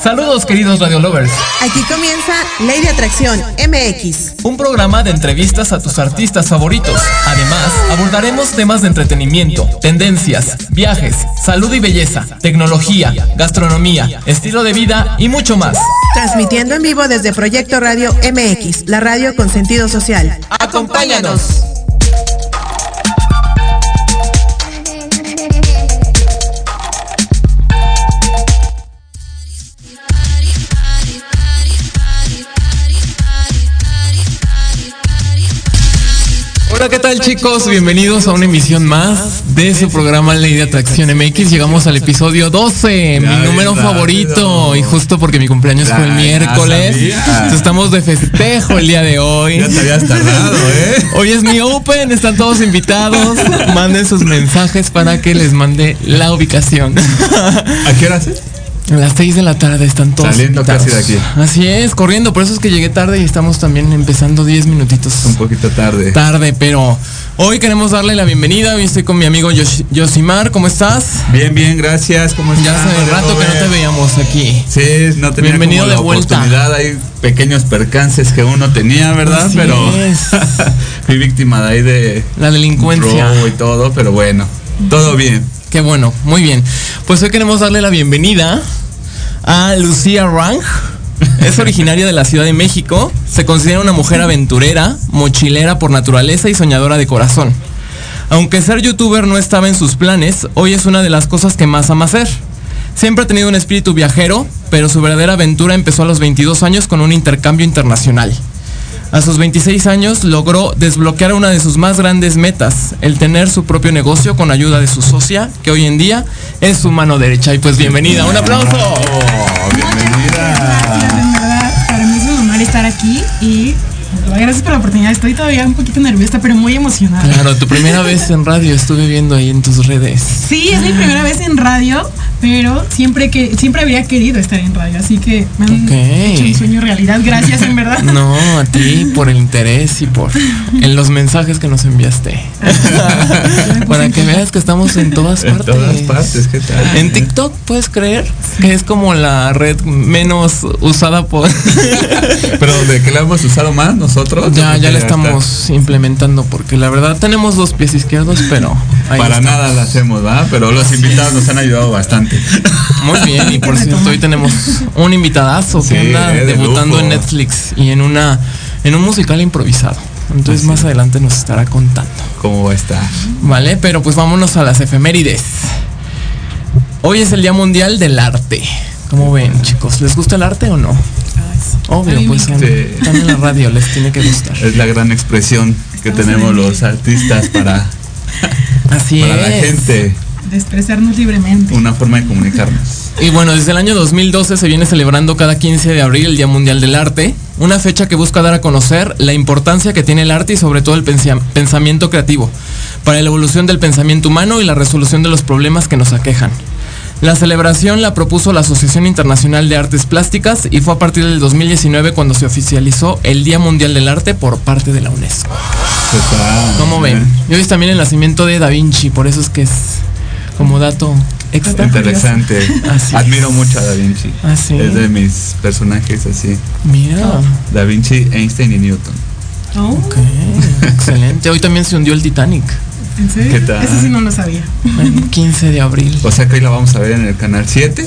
Saludos queridos Radio Lovers. Aquí comienza Ley de Atracción MX. Un programa de entrevistas a tus artistas favoritos. Además, abordaremos temas de entretenimiento, tendencias, viajes, salud y belleza, tecnología, gastronomía, estilo de vida y mucho más. Transmitiendo en vivo desde Proyecto Radio MX, la radio con sentido social. Acompáñanos. Hola, ¿qué tal chicos? Bienvenidos a una emisión más de su programa Ley de Atracción MX. Llegamos al episodio 12, mi número favorito. Y justo porque mi cumpleaños fue el miércoles. Estamos de festejo el día de hoy. Ya te habías tardado, ¿eh? Hoy es mi Open, están todos invitados. Manden sus mensajes para que les mande la ubicación. ¿A qué hora es? A las 6 de la tarde están todos. Saliendo invitados. casi de aquí. Así es, corriendo. Por eso es que llegué tarde y estamos también empezando 10 minutitos. Un poquito tarde. Tarde, pero hoy queremos darle la bienvenida. Hoy estoy con mi amigo Yosh- Yosimar. ¿Cómo estás? Bien, bien, gracias. ¿Cómo estás? Ya hace rato que no te veíamos aquí. Sí, no tenía Bienvenido como de la vuelta. oportunidad. Hay pequeños percances que uno tenía, ¿verdad? Así pero es. fui víctima de ahí de La delincuencia. robo y todo, pero bueno, todo bien. Qué bueno, muy bien. Pues hoy queremos darle la bienvenida a Lucía Rang. Es originaria de la Ciudad de México. Se considera una mujer aventurera, mochilera por naturaleza y soñadora de corazón. Aunque ser youtuber no estaba en sus planes, hoy es una de las cosas que más ama hacer. Siempre ha tenido un espíritu viajero, pero su verdadera aventura empezó a los 22 años con un intercambio internacional. A sus 26 años logró desbloquear una de sus más grandes metas, el tener su propio negocio con ayuda de su socia, que hoy en día es su mano derecha. Y pues bienvenida, un aplauso. Oh, bienvenida. Gracias, en verdad. Para mí es un honor estar aquí y gracias por la oportunidad. Estoy todavía un poquito nerviosa, pero muy emocionada. Claro, tu primera vez en radio estuve viendo ahí en tus redes. Sí, es mi primera vez en radio, pero siempre que siempre habría querido estar en radio, así que me han Ok. hecho mi sueño realidad. Gracias, en verdad. No, a ti por el interés y por en los mensajes que nos enviaste. Para que veas que estamos en todas En partes. todas partes, ¿qué tal? En TikTok puedes creer que es como la red menos usada por Pero de que la hemos usado más nosotros. Ya ya la que estamos implementando porque la verdad tenemos dos pies izquierdos pero ahí Para estamos. nada la hacemos, ¿verdad? Pero los invitados nos han ayudado bastante. Muy bien y por cierto hoy tenemos un invitadazo que Sí, anda eh, de debutando lujo. en Netflix y en una en un musical improvisado. Entonces Así más adelante nos estará contando. ¿Cómo va a estar? Vale, pero pues vámonos a las efemérides. Hoy es el Día Mundial del Arte. ¿Cómo ven, chicos? ¿Les gusta el arte o no? Obvio, pues están, en la radio, les tiene que gustar. Es la gran expresión que tenemos los artistas para, Así para la gente. De expresarnos libremente. Una forma de comunicarnos. Y bueno, desde el año 2012 se viene celebrando cada 15 de abril el Día Mundial del Arte, una fecha que busca dar a conocer la importancia que tiene el arte y sobre todo el pensamiento creativo para la evolución del pensamiento humano y la resolución de los problemas que nos aquejan. La celebración la propuso la Asociación Internacional de Artes Plásticas y fue a partir del 2019 cuando se oficializó el Día Mundial del Arte por parte de la UNESCO. ¿Qué tal? ¿Cómo ven? Y hoy es también el nacimiento de Da Vinci, por eso es que es como dato extra. Interesante. Así es. Admiro mucho a Da Vinci. Ah, sí. Es de mis personajes así. Mira. Da Vinci, Einstein y Newton. Oh, Ok, excelente. Hoy también se hundió el Titanic. ¿En serio? ¿Qué tal? Eso sí no lo sabía. El 15 de abril. O sea que hoy la vamos a ver en el canal 7.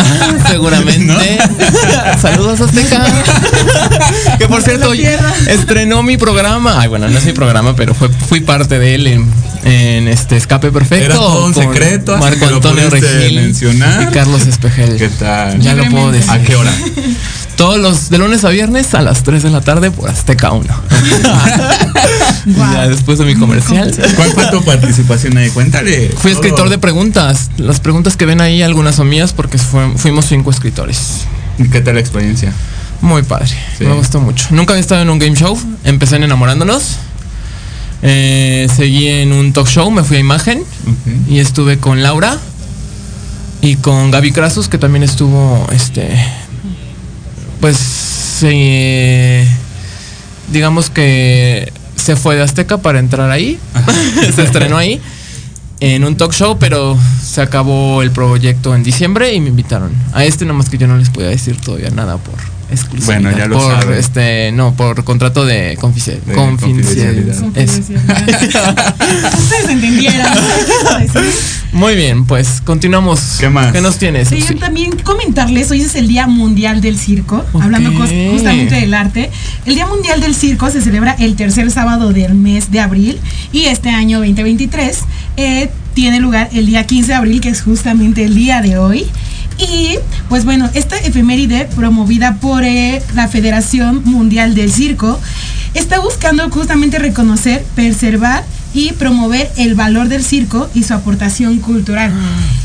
Seguramente. Saludos Azteca. que por cierto, estrenó mi programa. Ay, bueno, no es mi programa, pero fue, fui parte de él en, en este Escape Perfecto. Era todo un secreto, Marco Antonio Regil mencionar. y Carlos Espejel. ¿Qué tal? Ya lo puedo decir. ¿A qué hora? Todos los de lunes a viernes a las 3 de la tarde por Azteca 1. Ya después de mi comercial. ¿Cuál fue tu participación ahí? Cuéntale. Fui todo. escritor de preguntas. Las preguntas que ven ahí, algunas son mías porque fuimos cinco escritores. ¿Y ¿Qué tal la experiencia? Muy padre. Sí. Me gustó mucho. Nunca había estado en un game show. Empecé en Enamorándonos. Eh, seguí en un talk show, me fui a imagen y estuve con Laura. Y con Gaby Krasus, que también estuvo, este, pues, eh, digamos que se fue de Azteca para entrar ahí. se estrenó ahí en un talk show, pero se acabó el proyecto en diciembre y me invitaron. A este nomás que yo no les podía decir todavía nada por exclusividad. Bueno, ya lo por, saben. este, no, por contrato de, confici- De confidencialidad. confidencialidad. Eso. Ustedes entendieron. Muy bien, pues continuamos. ¿Qué más? ¿Qué nos tienes? Sí, Susi? también comentarles, hoy es el Día Mundial del Circo, hablando justamente del arte. El Día Mundial del Circo se celebra el tercer sábado del mes de abril y este año 2023 eh, tiene lugar el día 15 de abril, que es justamente el día de hoy. Y pues bueno, esta efeméride promovida por eh, la Federación Mundial del Circo está buscando justamente reconocer, preservar y promover el valor del circo y su aportación cultural.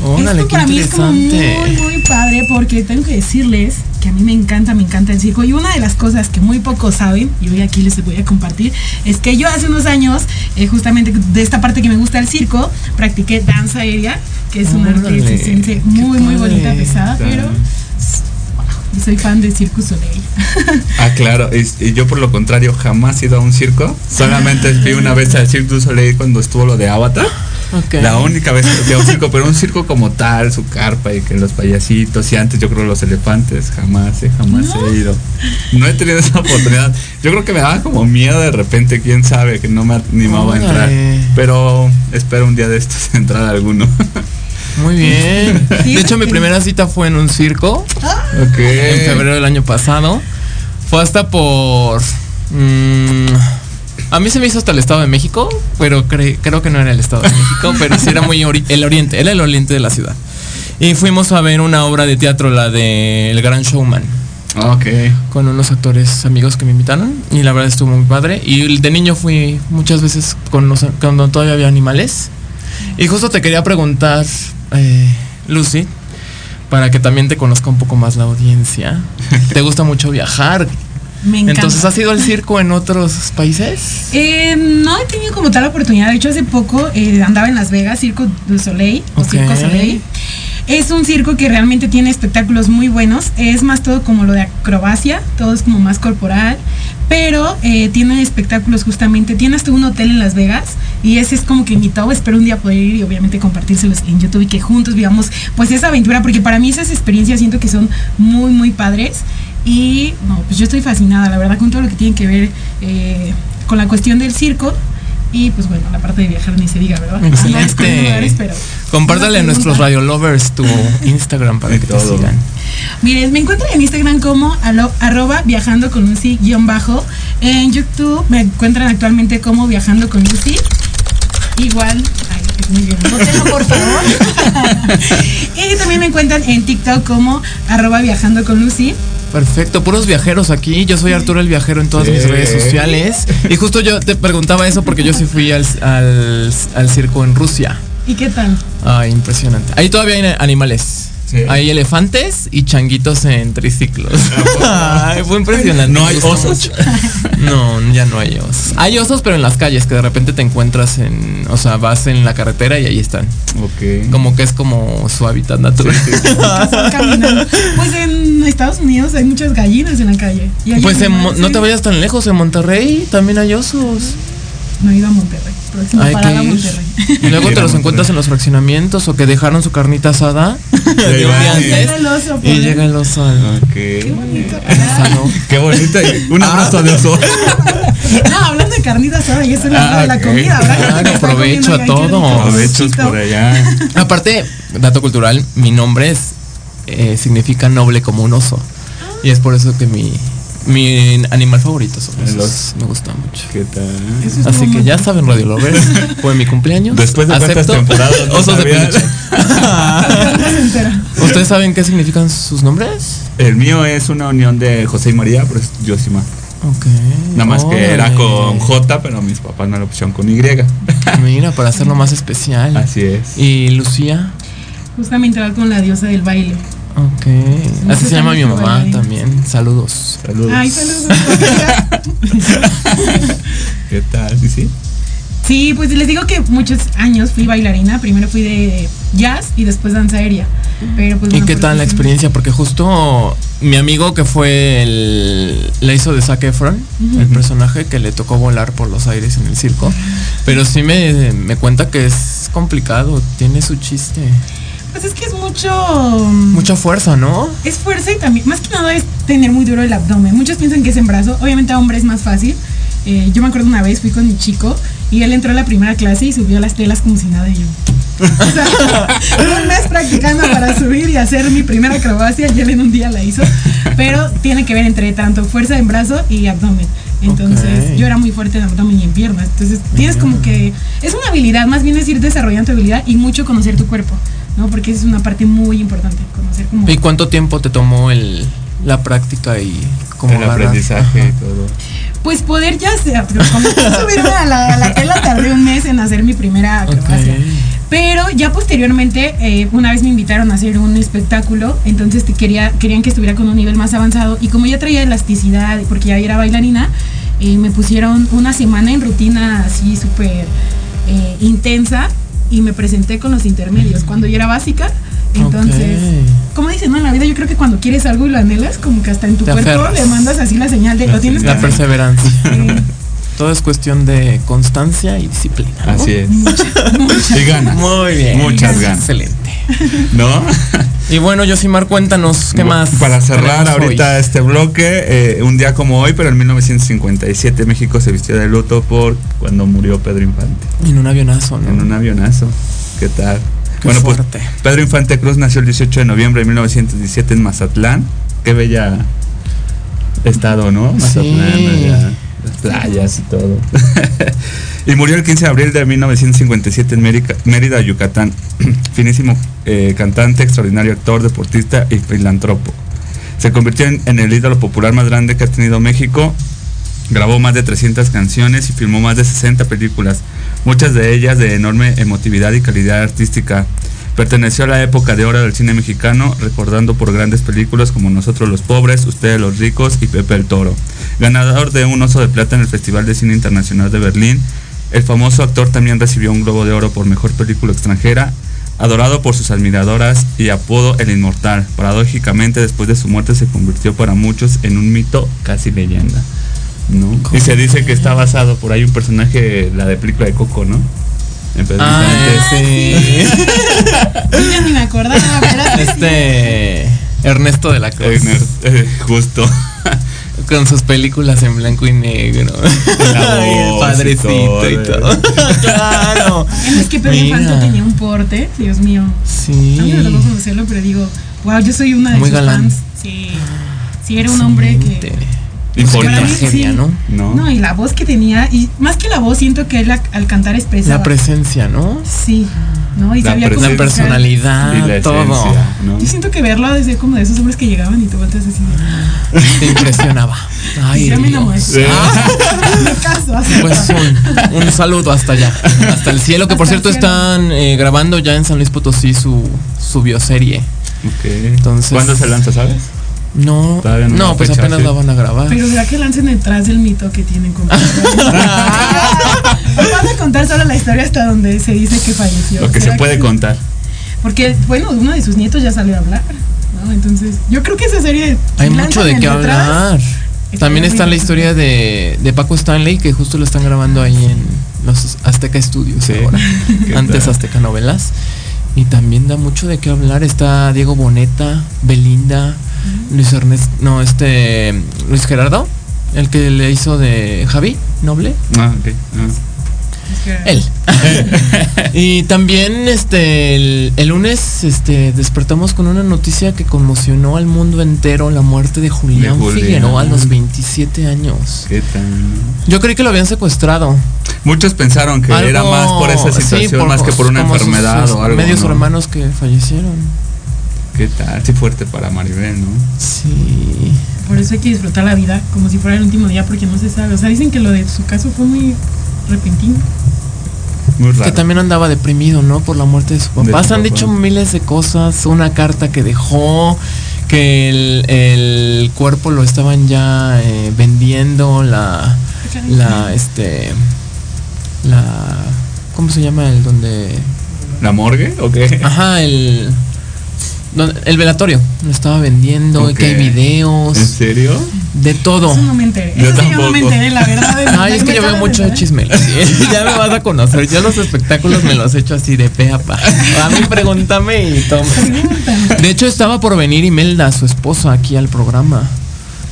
Órale, Esto para mí es como muy, muy padre porque tengo que decirles que a mí me encanta, me encanta el circo. Y una de las cosas que muy pocos saben, y hoy aquí les voy a compartir, es que yo hace unos años, eh, justamente de esta parte que me gusta el circo, practiqué danza aérea, que es una arte Órale, circense muy, muy padre. bonita, pesada, Está. pero wow, soy fan de Circus Soleil. Ah, claro. Y, y yo por lo contrario jamás he ido a un circo. Solamente fui una vez al Cirque du Soleil cuando estuvo lo de Avatar. La única vez que fui a un circo, pero un circo como tal, su carpa y que los payasitos y antes yo creo los elefantes, jamás, eh, jamás he ido. No he tenido esa oportunidad. Yo creo que me daba como miedo de repente, quién sabe, que no me animaba a entrar. Pero espero un día de estos entrar a alguno. Muy bien. Sí, de hecho, mi primera cita fue en un circo ok. en febrero del año pasado. Fue hasta por. mm, a mí se me hizo hasta el Estado de México, pero cre- creo que no era el Estado de México, pero sí era muy ori- el oriente, era el oriente de la ciudad. Y fuimos a ver una obra de teatro, la de El Gran Showman, Ok. con unos actores amigos que me invitaron. Y la verdad estuvo muy padre. Y de niño fui muchas veces con los- cuando todavía había animales. Y justo te quería preguntar, eh, Lucy, para que también te conozca un poco más la audiencia. ¿Te gusta mucho viajar? Me encanta. Entonces, ¿has ido al circo en otros países? Eh, no he tenido como tal oportunidad. De hecho, hace poco eh, andaba en Las Vegas, Circo du Soleil o Ok. Circo Soleil. Es un circo que realmente tiene espectáculos muy buenos. Es más todo como lo de acrobacia, todo es como más corporal. Pero eh, tiene espectáculos justamente. Tiene hasta un hotel en Las Vegas y ese es como que mi top. Espero un día poder ir y obviamente compartírselos en YouTube y que juntos vivamos pues esa aventura. Porque para mí esas experiencias siento que son muy, muy padres. Y no, pues yo estoy fascinada, la verdad, con todo lo que tiene que ver eh, con la cuestión del circo. Y pues bueno, la parte de viajar ni se diga, ¿verdad? Excelente. lugares, pero- Compártale a nuestros radio lovers tu Instagram para Y que te todo. sigan. Miren, me encuentran en Instagram como alo- arroba viajando con Lucy guion bajo. En YouTube me encuentran actualmente como viajando con Lucy. Igual, ay, es muy bien, por favor. y también me encuentran en TikTok como arroba viajando con Lucy. Perfecto, puros viajeros aquí. Yo soy Arturo el Viajero en todas Sí. mis redes sociales. Y justo yo te preguntaba eso porque yo sí fui al, al, al circo en Rusia. ¿Y qué tal? Ay, impresionante. Ahí todavía hay animales. Sí. Hay elefantes y changuitos en triciclos. Ay, fue impresionante. ¿No hay osos? No, ya no hay osos. Hay osos, pero en las calles que de repente te encuentras en, o sea, vas en la carretera y ahí están. Ok. Como que es como su hábitat natural. Pues en Estados Unidos hay muchas gallinas en la calle. Y Pues en no te vayas tan lejos, en Monterrey también hay osos. No he ido a Monterrey. Próxima Hay parada que ir. Monterrey. Y luego te los encuentras en los fraccionamientos o que dejaron su carnita asada Y llega el oso, Y llega el oso. Qué bonito. Qué bonito. Un abrazo de oso. No, hablando de carnita asada, y eso es la Ah, de la comida, ¿verdad? Claro, Que está provecho comiendo, a todo. rico. Provechos por allá. Aparte, dato cultural, mi nombre es, eh, significa noble como un oso. Y es por eso que mi, mi animal favorito son los. Me gusta mucho. ¿Qué tal? Así que ya saben, Radio Lovers, fue mi cumpleaños. Después de cuántas Acepto. temporadas no Osos de peluche. No. ¿Ustedes saben qué significan sus nombres? El mío es una unión de José y María, pero es Yosima. Ok. Nada más que era con J, pero mis papás me lo pusieron con Y. Mira, para hacerlo más especial. Así es. ¿Y Lucía? Justamente va con la diosa del baile. Ok. Así se llama mi mamá también. Saludos. Saludos. Ay, saludos. ¿Qué tal? ¿Sí, sí? Sí, pues les digo que muchos años fui bailarina. Primero fui de jazz y después danza aérea. Pero pues ¿Y bueno, qué tal la experiencia? Porque justo mi amigo que fue el... Le hizo de Zac Efron, el personaje que le tocó volar por los aires en el circo. Pero sí me, me cuenta que es complicado, tiene su chiste. Pues es que es mucho. Mucha fuerza, ¿no? Es fuerza y también, más que nada es tener muy duro el abdomen. Muchos piensan que es en brazo. Obviamente a hombre es más fácil. Eh, yo me acuerdo una vez, fui con mi chico y él entró a la primera clase y subió las telas como si nada y yo. O sea, un mes practicando para subir y hacer mi primera acrobacia y él en un día la hizo. Pero tiene que ver entre tanto fuerza en brazo y abdomen. Entonces, yo era muy fuerte en abdomen y en piernas. Entonces, tienes como que. Es una habilidad, más bien es ir desarrollando tu habilidad y mucho conocer tu cuerpo, ¿no? Porque esa es una parte muy importante. Conocer como. ¿Y cuánto tiempo te tomó el, la práctica y cómo el agarrar? aprendizaje Ajá. y todo. Pues poder ya sea, pero como subirme a la, a la tela tardé un mes en hacer mi primera acrobacia. Pero ya posteriormente, eh, una vez me invitaron a hacer un espectáculo, entonces te quería, querían que estuviera con un nivel más avanzado. Y como ya traía elasticidad, porque ya era bailarina, eh, me pusieron una semana en rutina así súper eh, intensa y me presenté con los intermedios cuando yo era básica. Entonces, como dicen, ¿no? En la vida yo creo que cuando quieres algo y lo anhelas, como que hasta en tu Te cuerpo aferras. le mandas así la señal de lo tienes que La perseverancia. Todo es cuestión de constancia y disciplina. ¿no? Así es. Y ganas. Muy bien. Muchas ganas. Excelente. ¿No? Y bueno, Yosimar, cuéntanos, ¿qué más? Para cerrar ahorita hoy? este bloque, eh, un día como hoy, pero en 1957 México se vistió de luto por cuando murió Pedro Infante. En un avionazo, ¿no? En un avionazo. ¿Qué tal? Qué bueno, fuerte. pues Pedro Infante Cruz nació el 18 de noviembre de 1917 en Mazatlán. Qué bella estado, ¿no? Mazatlán, Sí. allá, las playas y todo. y murió el 15 de abril de 1957 en Mérida, Yucatán. Finísimo eh, cantante, extraordinario actor, deportista y filantropo. Se convirtió en, en el ídolo popular más grande que ha tenido México. Grabó más de 300 canciones y filmó más de 60 películas, muchas de ellas de enorme emotividad y calidad artística. Perteneció a la época de oro del cine mexicano, recordando por grandes películas como Nosotros los Pobres, Ustedes los Ricos y Pepe el Toro. Ganador de un oso de plata en el Festival de Cine Internacional de Berlín, el famoso actor también recibió un Globo de Oro por Mejor Película Extranjera, adorado por sus admiradoras y apodo El Inmortal. Paradójicamente, después de su muerte se convirtió para muchos en un mito casi leyenda. ¿no? Y se dice que está basado por ahí un personaje, la de película de Coco, ¿no? Ah, sí. Yo ni me acordaba, pero. Este. Ernesto de la Cruz. Eh, justo. Con sus películas en blanco y negro. Ay, el y padrecito y todo. todo. claro. Es que Pedro. Infante tenía un porte, Dios mío. A mí me Sí. conocerlo, pero digo, wow, yo soy una de Muy sus galán. fans. Sí. Sí, era un hombre que. Imponente. Para mí, tragedia, ¿no? ¿No? No, y la voz que tenía, y más que la voz, siento que él a- al cantar expresaba. La presencia, ¿no? Sí, ¿no? Y La sabía cómo La personalidad, Y la todo. esencia, ¿no? Yo siento que verlo desde como de esos hombres que llegaban y tú volteas así. Te impresionaba. Ay, ya me enamoré. Dios. Me caso, así. Pues un, un saludo hasta allá, hasta el cielo, que por Hasta cierto están eh, grabando ya en San Luis Potosí su, su bioserie. Entonces- ¿Cuándo se lanza, sabes? No, Todavía no pues fecha, apenas sí. la van a grabar. Pero será que lancen detrás del mito que tienen con? Nos van a contar solo la historia hasta donde se dice que falleció. Lo que se ¿Será puede contar. Porque, bueno, uno de sus nietos ya salió a hablar. ¿no? Entonces, yo creo que esa serie. Hay mucho de qué detrás, hablar. También está la historia de, de Paco Stanley, que justo lo están grabando ahí en los Azteca Studios Sí. ahora. ¿Qué Antes tal? Azteca Novelas. Y también da mucho de qué hablar. Está Diego Boneta, Belinda, Luis Ernesto, no, este, Luis Gerardo, el que le hizo de Javi Noble. Ah, ok. Ah. Él. y también este el, el lunes este despertamos con una noticia que conmocionó al mundo entero, la muerte de Julián, De Julián. Figueroa a los 27 años. ¿Qué tal? Yo creí que lo habían secuestrado. Muchos pensaron que era más por esa sí, situación, más que por una como sus- enfermedad sus o algo. Medios ¿no? hermanos que fallecieron. ¿Qué tal? Sí, fuerte para Maribel, ¿no? Sí. Por eso hay que disfrutar la vida como si fuera el último día porque no se sabe. O sea, dicen que lo de su caso fue muy repentino. Muy raro. Que también andaba deprimido, ¿no? Por la muerte de su De papá. Se han papá. dicho miles de cosas. Una carta que dejó, que el, el cuerpo lo estaban ya eh, vendiendo, la, la, este, la, ¿cómo se llama el donde? ¿La morgue o qué? Ajá, el, el velatorio. Lo estaba vendiendo, que hay videos, ¿En serio? de todo. Eso no me enteré. Yo Eso sí yo no tampoco. me enteré, la verdad. Ay, es que yo veo mucho chisme. sí. ya me vas a conocer. Yo los espectáculos me los he hecho así de pe a pa. A mí pregúntame y toma. De hecho, estaba por venir Imelda, su esposa, aquí al programa.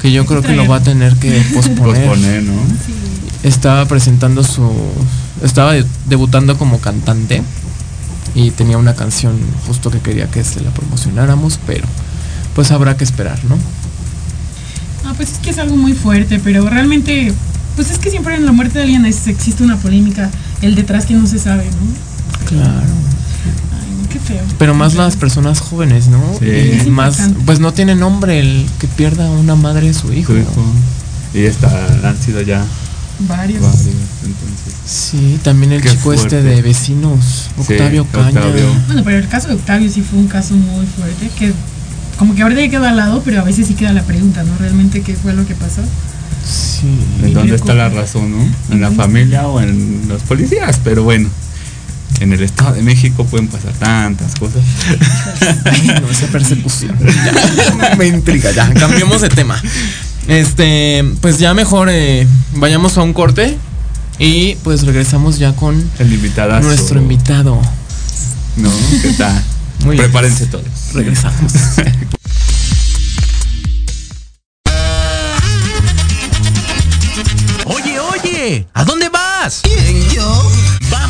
Que yo creo que lo va a tener que posponer. Posponer, ¿no? Estaba presentando su. Estaba de- debutando como cantante. Y tenía una canción justo que quería que se la promocionáramos, pero pues habrá que esperar, ¿no? Ah, pues es que es algo muy fuerte, pero realmente, pues es que siempre en la muerte de alguien es- existe una polémica, el detrás que no se sabe, ¿no? Claro. Ay, qué feo. Pero más las personas jóvenes, ¿no? Sí. Y más, pues no tiene nombre el que pierda una madre su hijo. Su hijo. Y esta han sido ya Varios. varios. Entonces. Sí, también el Qué chico este de vecinos, Sí, Octavio Caña. Octavio. Bueno, pero el caso de Octavio sí fue un caso muy fuerte, que como que ahorita ya queda al lado, pero a veces sí queda la pregunta, ¿no? Realmente qué fue lo que pasó. Sí. ¿En dónde está la razón, no? ¿En la familia o en los policías? Pero bueno, en el Estado de México pueden pasar tantas cosas. Ay, no, esa persecución. Ya, me intriga, ya. Cambiemos de tema. Este, pues ya mejor eh, vayamos a un corte y pues regresamos ya con El invitado. nuestro invitado. ¿No? ¿Qué tal? Muy bien. Prepárense todos. Regresamos. Oye, oye, ¿a dónde vas? ¿Quién, yo?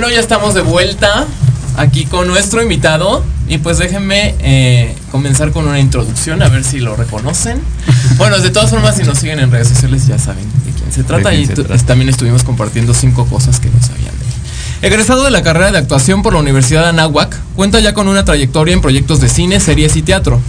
Bueno, ya estamos de vuelta aquí con nuestro invitado. Y pues déjenme eh, comenzar con una introducción, a ver si lo reconocen. Bueno, de todas formas, si nos siguen en redes sociales ya saben de quién se trata. quién y se trata. también estuvimos compartiendo cinco cosas que no sabían de él. Egresado de la carrera de actuación por la Universidad de Anáhuac, cuenta ya con una trayectoria en proyectos de cine, series y teatro.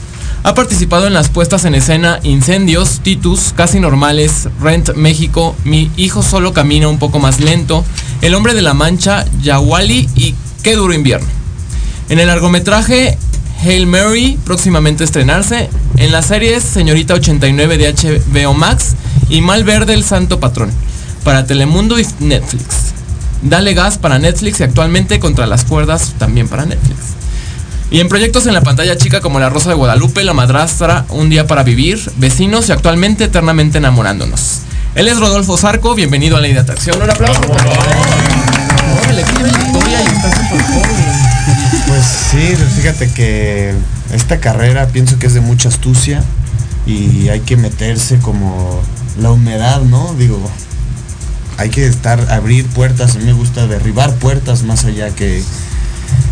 Ha participado en las puestas en escena Incendios, Titus, Casi Normales, Rent México, Mi hijo solo camina un poco más lento, El hombre de la mancha, Yawali y Qué duro invierno. En el largometraje Hail Mary, próximamente estrenarse, en las series Señorita 89 de HBO Max y Mal Verde el Santo Patrón, para Telemundo y Netflix. Dale gas para Netflix y actualmente Contra las cuerdas también para Netflix. Y en proyectos en la pantalla chica como La Rosa de Guadalupe, La Madrastra, Un Día para Vivir, Vecinos y actualmente Eternamente Enamorándonos. Él es Rodolfo Zarco, bienvenido a Ley de Atracción. Un aplauso. Pues sí, fíjate que esta carrera pienso que es de mucha astucia y hay que meterse como la humedad, ¿no? Digo, hay que estar, abrir puertas, a mí me gusta derribar puertas más allá que,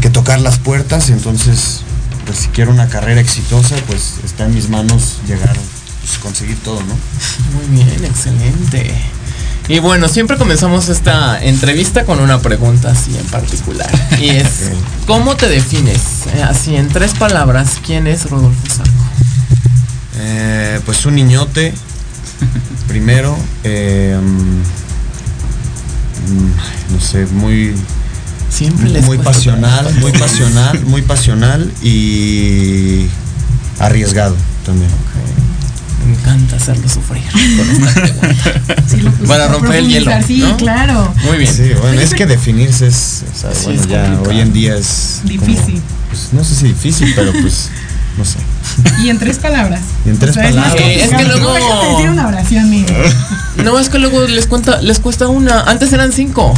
que tocar las puertas, entonces, pues si quiero una carrera exitosa, pues está en mis manos llegar, pues conseguir todo, ¿no? Muy bien, excelente. Y bueno, siempre comenzamos esta entrevista con una pregunta así en particular. Y es, ¿cómo te defines? Eh, Así en tres palabras, ¿quién es Rodolfo Zarco? Eh, pues un niñote, primero, eh, mm, no sé, muy, Siempre les muy pasional, muy pasional, muy pasional y arriesgado también. Me encanta hacerlo sufrir con esta pregunta. Sí, lo puse Para romper el hielo, Sí, ¿no? claro. Muy bien. Sí, bueno, Oye, es que definirse es, o sea, Sí, bueno, es ya complicado. hoy en día es como, Difícil. pues, no sé si difícil, pero pues, no sé. Y en tres palabras. Y en tres palabras. Es que luego- decir una oración, mire. No, es que luego les cuenta, les cuesta una. Antes eran cinco.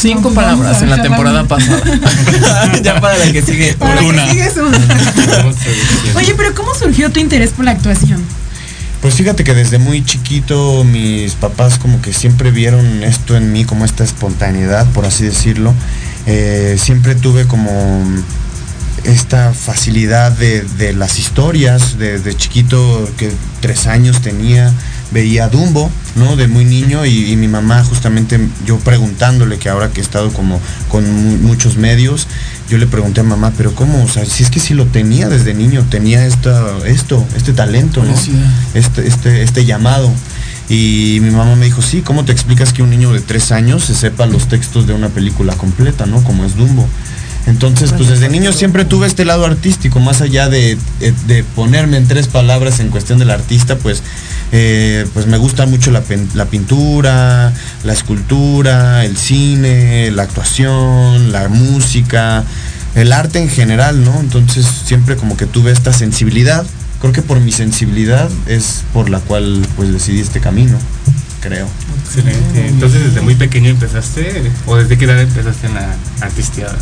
Cinco palabras en la temporada pasada. ya para la que sigue. Para Una. que sigues una. Oye, pero ¿cómo surgió tu interés por la actuación? Pues fíjate que desde muy chiquito mis papás como que siempre vieron esto en mí, como esta espontaneidad, por así decirlo. Eh, siempre tuve como esta facilidad de, de las historias, desde chiquito que tres años tenía, veía Dumbo, ¿no? De muy niño y, y mi mamá justamente yo preguntándole que ahora que he estado como con mu- muchos medios, yo le pregunté a mamá, pero ¿cómo? O sea, si es que sí lo tenía desde niño, tenía esta, esto, este talento, ¿no? Este, este, este llamado. Y mi mamá me dijo, sí, ¿cómo te explicas que un niño de tres años se sepa los textos de una película completa, ¿no? Como es Dumbo. Entonces, pues desde niño siempre tuve este lado artístico, más allá de, de ponerme en tres palabras en cuestión del artista, pues, eh, pues me gusta mucho la pintura, la escultura, el cine, la actuación, la música, el arte en general, ¿no? Entonces siempre como que tuve esta sensibilidad. Creo que por mi sensibilidad es por la cual pues decidí este camino, creo. Excelente. Entonces, desde muy pequeño empezaste, o desde qué edad empezaste en la artisteada.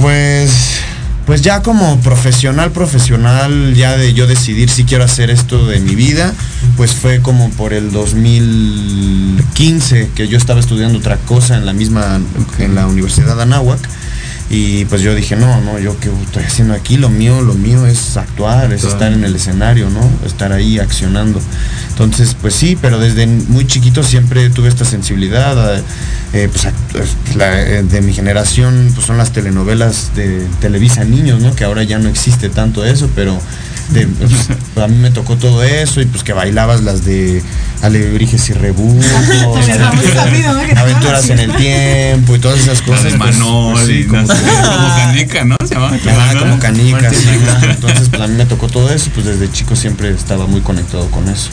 Pues, pues ya como profesional, profesional, ya de yo decidir si quiero hacer esto de mi vida, pues fue como por el 2015 que yo estaba estudiando otra cosa en la misma, en la Universidad de Anáhuac. Y pues yo dije, no, no, yo qué estoy haciendo aquí, lo mío, lo mío es actuar, es estar en el escenario, ¿no? Estar ahí accionando. Entonces, pues sí, pero desde muy chiquito siempre tuve esta sensibilidad. eh, pues, la- eh, de mi generación, pues son las telenovelas de Televisa Niños, ¿no? Que ahora ya no existe tanto eso, pero de- pues, a mí me tocó todo eso y pues que bailabas las de Alebrijes y Rebujos, Está muy sabido, ¿no? Que te Aventuras en el tiempo y todas esas cosas. de pues, Manol, pues, sí, como como canica, ¿no? Se llama. Ah, como Martín sí. Entonces, pues a mí me tocó todo eso, pues desde chico siempre estaba muy conectado con eso.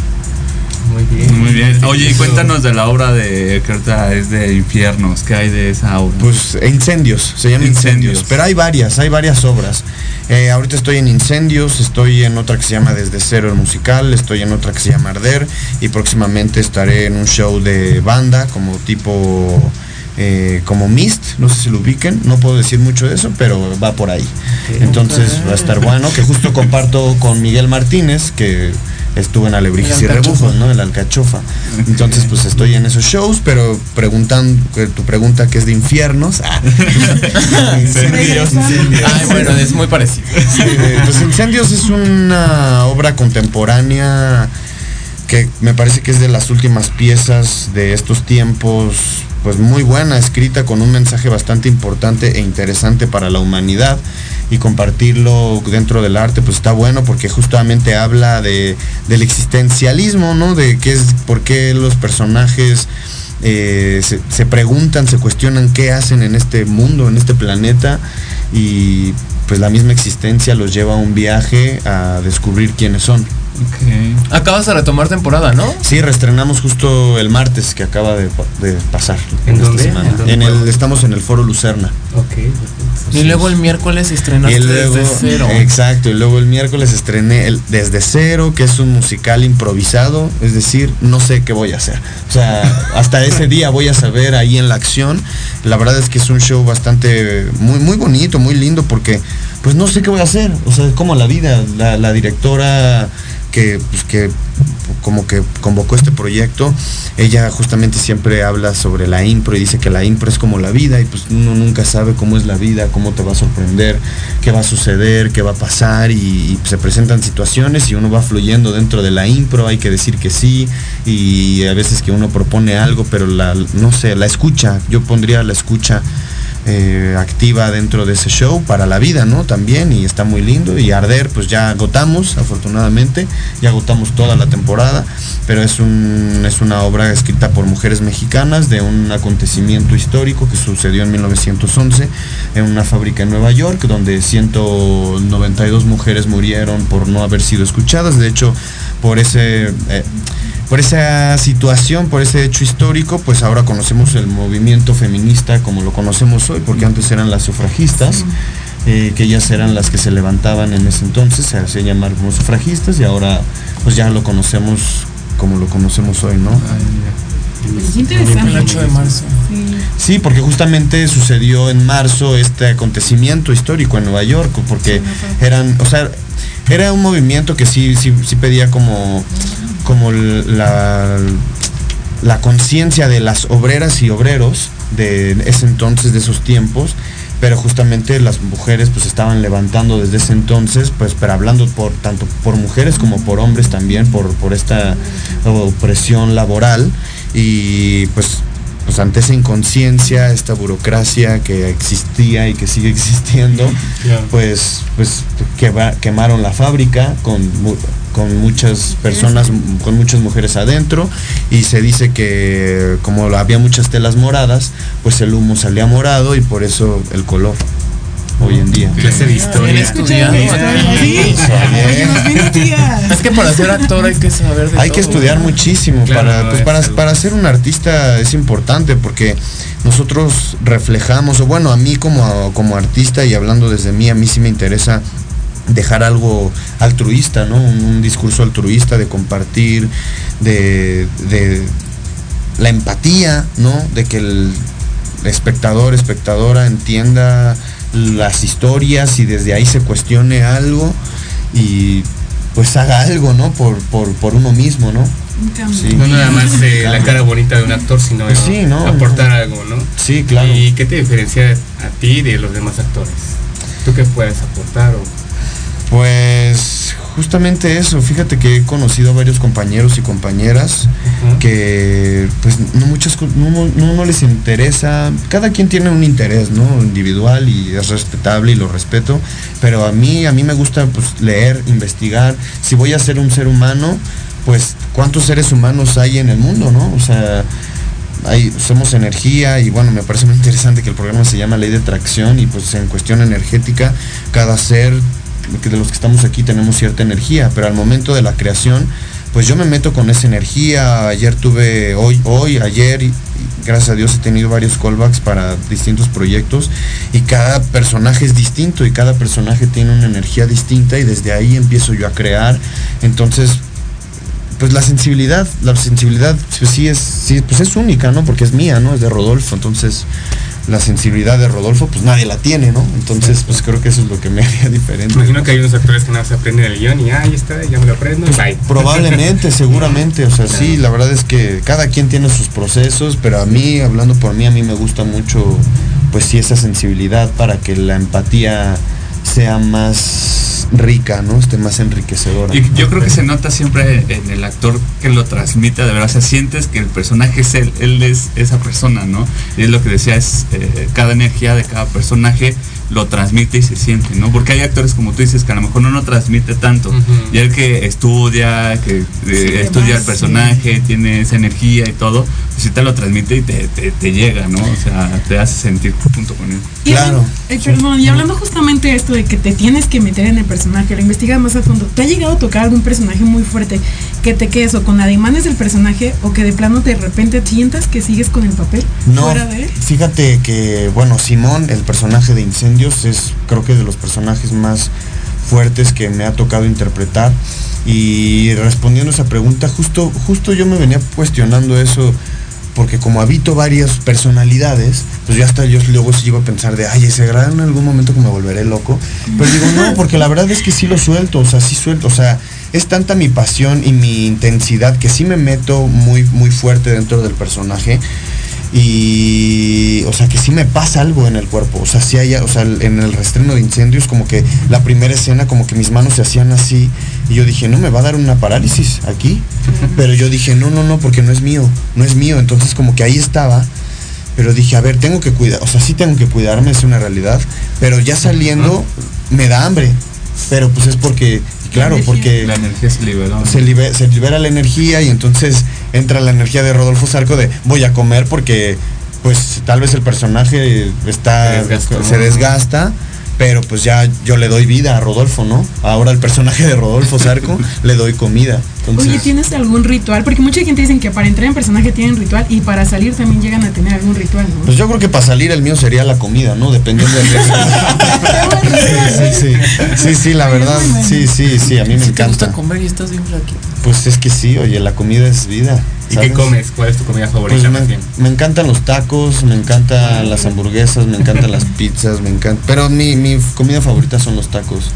Muy bien. Muy bien. Oye, cuéntanos de la obra de que ahorita es de Infiernos. ¿Qué hay de esa obra? Pues Incendios, se llama Incendios. Incendios. Pero hay varias, hay varias obras. Eh, ahorita estoy en Incendios, estoy en otra que se llama Desde Cero el musical, estoy en otra que se llama Arder y próximamente estaré en un show de banda como tipo eh, como Mist, no sé si lo ubiquen, no puedo decir mucho de eso, pero va por ahí. Entonces va a estar bueno, que justo comparto con Miguel Martínez, que estuvo en Alebrijes y. Rebujos, ¿no? En la Alcachofa. Entonces, pues estoy en esos shows, pero preguntando, tu pregunta que es de infiernos. ah, incendios, incendios. Ay, bueno, es muy parecido. Sí, pues Incendios es una obra contemporánea que me parece que es de las últimas piezas de estos tiempos, pues muy buena, escrita con un mensaje bastante importante e interesante para la humanidad y compartirlo dentro del arte pues está bueno porque justamente habla de, del existencialismo, ¿no? De qué es, por qué los personajes eh, se, se preguntan, se cuestionan qué hacen en este mundo, en este planeta y pues la misma existencia los lleva a un viaje a descubrir quiénes son. Acabas de retomar temporada, ¿no? Sí, reestrenamos justo el martes que acaba de, pa- de pasar. ¿En esta dónde? semana. ¿En dónde En el, estamos en el Foro Lucerna. Ok. Y luego el miércoles estrenaste Y luego, desde cero. exacto, y luego el miércoles estrené el Desde Cero, que es un musical improvisado, es decir, no sé qué voy a hacer. O sea, hasta ese día voy a saber ahí en la acción. La verdad es que es un show bastante, muy, muy bonito, muy lindo, porque pues no sé qué voy a hacer. O sea, es como la vida, la, la directora que, pues, que como que convocó este proyecto, ella justamente siempre habla sobre la impro y dice que la impro es como la vida y pues uno nunca sabe cómo es la vida, cómo te va a sorprender, qué va a suceder, qué va a pasar y, y se presentan situaciones y uno va fluyendo dentro de la impro, hay que decir que sí y a veces que uno propone algo, pero la, no sé, la escucha, yo pondría la escucha eh, activa dentro de ese show para la vida, ¿no? También, y está muy lindo. Y Arder, pues ya agotamos, afortunadamente, ya agotamos toda la temporada, pero es, un, es una obra escrita por mujeres mexicanas de un acontecimiento histórico que sucedió en 1911 en una fábrica en Nueva York, donde 192 mujeres murieron por no haber sido escuchadas. De hecho, por ese... eh, por esa situación, por ese hecho histórico, pues ahora conocemos el movimiento feminista como lo conocemos hoy, porque antes eran las sufragistas, eh, que ellas eran las que se levantaban en ese entonces, se hacían llamar como sufragistas y ahora pues ya lo conocemos como lo conocemos hoy, ¿no? Es interesante. El 8 de marzo. Sí. Sí, porque justamente sucedió en marzo este acontecimiento histórico en Nueva York, porque eran, o sea, era un movimiento que sí, sí, sí pedía como, como la, la conciencia de las obreras y obreros de ese entonces, de esos tiempos, pero justamente las mujeres pues estaban levantando desde ese entonces, pues pero hablando por tanto por mujeres como por hombres también, por, por esta opresión laboral y pues pues ante esa inconsciencia, esta burocracia que existía y que sigue existiendo, pues, pues quema- quemaron la fábrica con, con muchas personas, con muchas mujeres adentro y se dice que como había muchas telas moradas, pues el humo salía morado y por eso el color hoy en día. Clase de historia. Sí. Tía. Es que para ser actor hay que saber de Hay que estudiar muchísimo Claro, para, pues, es para, para ser un artista es importante porque nosotros reflejamos, o bueno, a mí como, como artista y hablando desde mí, a mí sí me interesa dejar algo altruista, ¿no? Un, un discurso altruista de compartir, de, de la empatía, ¿no? De que el espectador, espectadora entienda las historias y desde ahí se cuestione algo y pues haga algo, ¿no? Por, por, por uno mismo, ¿no? Sí. No nada más eh, la cara bonita de un actor, sino Pues sí, ¿no? aportar algo, ¿no? Sí, claro. ¿Y qué te diferencia a ti de los demás actores? ¿Tú qué puedes aportar? O... Pues justamente eso, fíjate que he conocido a varios compañeros y compañeras que pues no muchas no, no- no les interesa, cada quien tiene un interés, ¿no? individual y es respetable y lo respeto, pero a mí a mí me gusta pues leer, investigar, si voy a ser un ser humano, pues cuántos seres humanos hay en el mundo, ¿no? O sea, hay, somos energía y bueno, me parece muy interesante que el programa se llama Ley de Atracción y pues en cuestión energética, cada ser que de los que estamos aquí tenemos cierta energía, pero al momento de la creación, pues yo me meto con esa energía. Ayer tuve, hoy, hoy, ayer, gracias a Dios he tenido varios callbacks para distintos proyectos y cada personaje es distinto y cada personaje tiene una energía distinta y desde ahí empiezo yo a crear. Entonces, pues la sensibilidad, la sensibilidad pues sí es, sí, pues es única, ¿no? Porque es mía, ¿no? Es de Rodolfo, entonces la sensibilidad de Rodolfo, pues nadie la tiene, ¿no? Entonces, pues creo que eso es lo que me haría diferente. Imagino que hay unos actores que nada se aprenden el guion y ahí está, ya me lo aprendo y bye. Probablemente, seguramente, o sea, sí, la verdad es que cada quien tiene sus procesos, pero a mí, hablando por mí, a mí me gusta mucho, pues sí, esa sensibilidad para que la empatía sea más rica, ¿no? Esté más enriquecedora. Y yo creo que se nota siempre en el actor que lo transmite, de verdad, o sea, sientes que el personaje es él, él es esa persona, ¿no? Y es lo que decía, es eh, cada energía de cada personaje lo transmite y se siente, ¿no? Porque hay actores como tú dices que a lo mejor no lo transmite tanto. Ujú. Y el que estudia, que eh, Sí, estudia además, el personaje, tiene esa energía y todo, pues sí te lo transmite y te, te- te llega, ¿no? O sea, te hace sentir junto con él. Y Claro. eh, perdón, y hablando justamente de esto de que te tienes que meter en el personaje, lo investigas más a fondo, ¿te ha llegado a tocar algún personaje muy fuerte que te quedes o con ademanes del personaje o que de plano de repente sientas que sigues con el papel No, fuera de él? fíjate que, bueno, Simón, el personaje de Incendios, es creo que de los personajes más fuertes que me ha tocado interpretar. Y respondiendo a esa pregunta, justo, justo yo me venía cuestionando eso, porque como habito varias personalidades, pues ya hasta yo luego sí llego a pensar de, ay, ese gran en algún momento que me volveré loco. Pero digo, no, porque la verdad es que sí lo suelto, o sea, sí suelto, o sea, es tanta mi pasión y mi intensidad que sí me meto muy, muy fuerte dentro del personaje y o sea que sí me pasa algo en el cuerpo o sea sí hay o sea en el restreno de incendios como que la primera escena como que mis manos se hacían así y yo dije no me va a dar una parálisis aquí pero yo dije no no no porque no es mío no es mío entonces como que ahí estaba pero dije a ver tengo que cuidar o sea sí tengo que cuidarme es una realidad pero ya saliendo me da hambre. Pero pues es porque claro porque La energía se liberó. ¿no? se, libe- se libera la energía y entonces entra la energía de Rodolfo Sarco de voy a comer porque pues tal vez el personaje está se desgasta pero pues ya yo le doy vida a Rodolfo, ¿no? Ahora el personaje de Rodolfo Sarco le doy comida. Entonces, Oye, ¿tienes algún ritual? Porque mucha gente dicen que para entrar en personaje tienen ritual y para salir también llegan a tener algún ritual, ¿no? pues yo creo que para salir el mío sería la comida, ¿no? Dependiendo del sí, sí, sí, sí, la verdad, sí, sí, sí, a mí me Si te gusta encanta. comer y estás bien flaquito. Pues es que sí, oye, la comida es vida. ¿Y qué comes? ¿Cuál es tu comida favorita? Pues más me, bien? me encantan los tacos, me encantan las hamburguesas, me encantan las pizzas, me encanta. Pero mi, mi comida favorita son los tacos.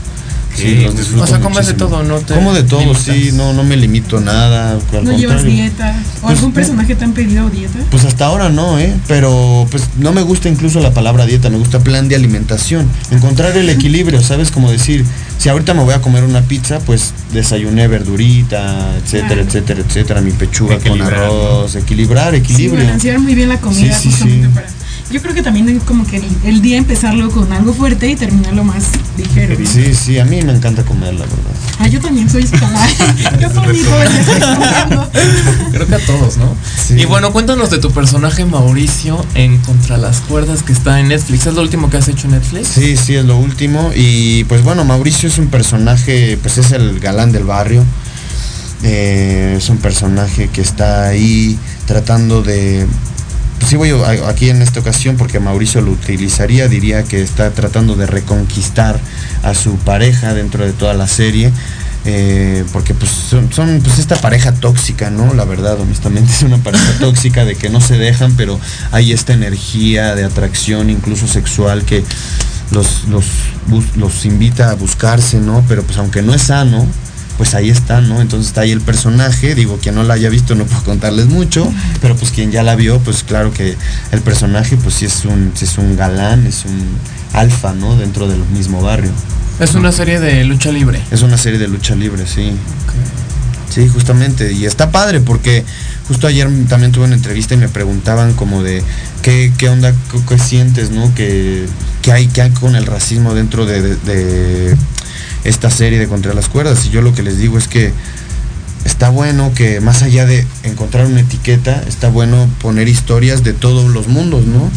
Sí, Sí, los disfruto O sea, comes de todo, ¿no? Te Como de todo, limitas. sí, no, no me limito a nada. Al ¿No llevas dieta? ¿O Pues, algún personaje te han pedido dieta? Pues hasta ahora no, ¿eh? Pero pues no me gusta incluso la palabra dieta, me gusta plan de alimentación. Encontrar el equilibrio, ¿sabes? Como decir, si ahorita me voy a comer una pizza, pues desayuné verdurita, etcétera, Claro. etcétera, etcétera, mi pechuga con arroz, equilibrar, Sí, equilibrio. balancear muy bien la comida Sí, sí, justamente sí. para... Yo creo que también es como que el, el día empezarlo con algo fuerte y terminarlo más ligero. ¿no? Sí, sí, a mí me encanta comer, la verdad. Ah, yo también soy escalada. yo comiendo. Creo que a todos, ¿no? Sí. Y bueno, cuéntanos de tu personaje Mauricio en Contra las Cuerdas que está en Netflix. ¿Es lo último que has hecho en Netflix? Sí, sí, es lo último. Y pues bueno, Mauricio es un personaje, pues es el galán del barrio. Eh, es un personaje que está ahí tratando de... Sí voy aquí en esta ocasión porque Mauricio lo utilizaría, diría que está tratando de reconquistar a su pareja dentro de toda la serie. eh, porque pues son, son, pues esta pareja tóxica, ¿no? La verdad, honestamente es una pareja tóxica de que no se dejan, pero hay esta energía de atracción, incluso sexual, que los, los, los invita a buscarse, ¿no? Pero pues aunque no es sano, pues ahí está, ¿no? Entonces está ahí el personaje, digo, quien no la haya visto no puedo contarles mucho, pero pues quien ya la vio, pues claro que el personaje pues sí es un, sí es un galán, es un alfa, ¿no? Dentro del mismo barrio. Es una serie de lucha libre. Es una serie de lucha libre, sí. Sí, justamente. Y está padre porque justo ayer también tuve una entrevista y me preguntaban como de qué, qué onda, qué, qué sientes, ¿no? Que, que hay, que hay con el racismo dentro de, de- de esta serie de Contra las Cuerdas. Y yo lo que les digo es que está bueno que más allá de encontrar una etiqueta, está bueno poner historias de todos los mundos, ¿no?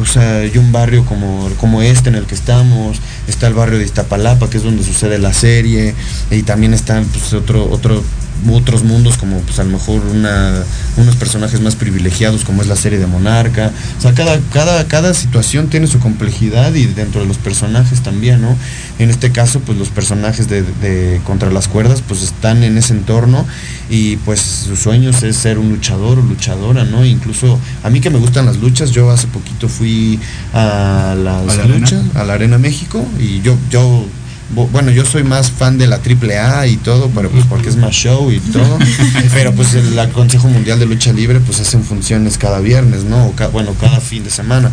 O sea, hay un barrio como, como este en el que estamos, está el barrio de Iztapalapa, que es donde sucede la serie, y también está pues, otro, otro otros mundos como pues a lo mejor una, unos personajes más privilegiados como es la serie de Monarca. O sea, cada, cada, cada situación tiene su complejidad y dentro de los personajes también, ¿no? En este caso, pues los personajes de, de Contra las Cuerdas pues están en ese entorno y pues sus sueños es ser un luchador o luchadora, ¿no? Incluso a mí que me gustan las luchas, yo hace poquito fui a las ¿A la luchas, arena? a la Arena México y yo, yo bueno, yo soy más fan de la AAA y todo, pero pues porque es más show y todo. pero pues el Consejo Mundial de Lucha Libre pues hacen funciones cada viernes, ¿no? O ca- bueno, cada fin de semana.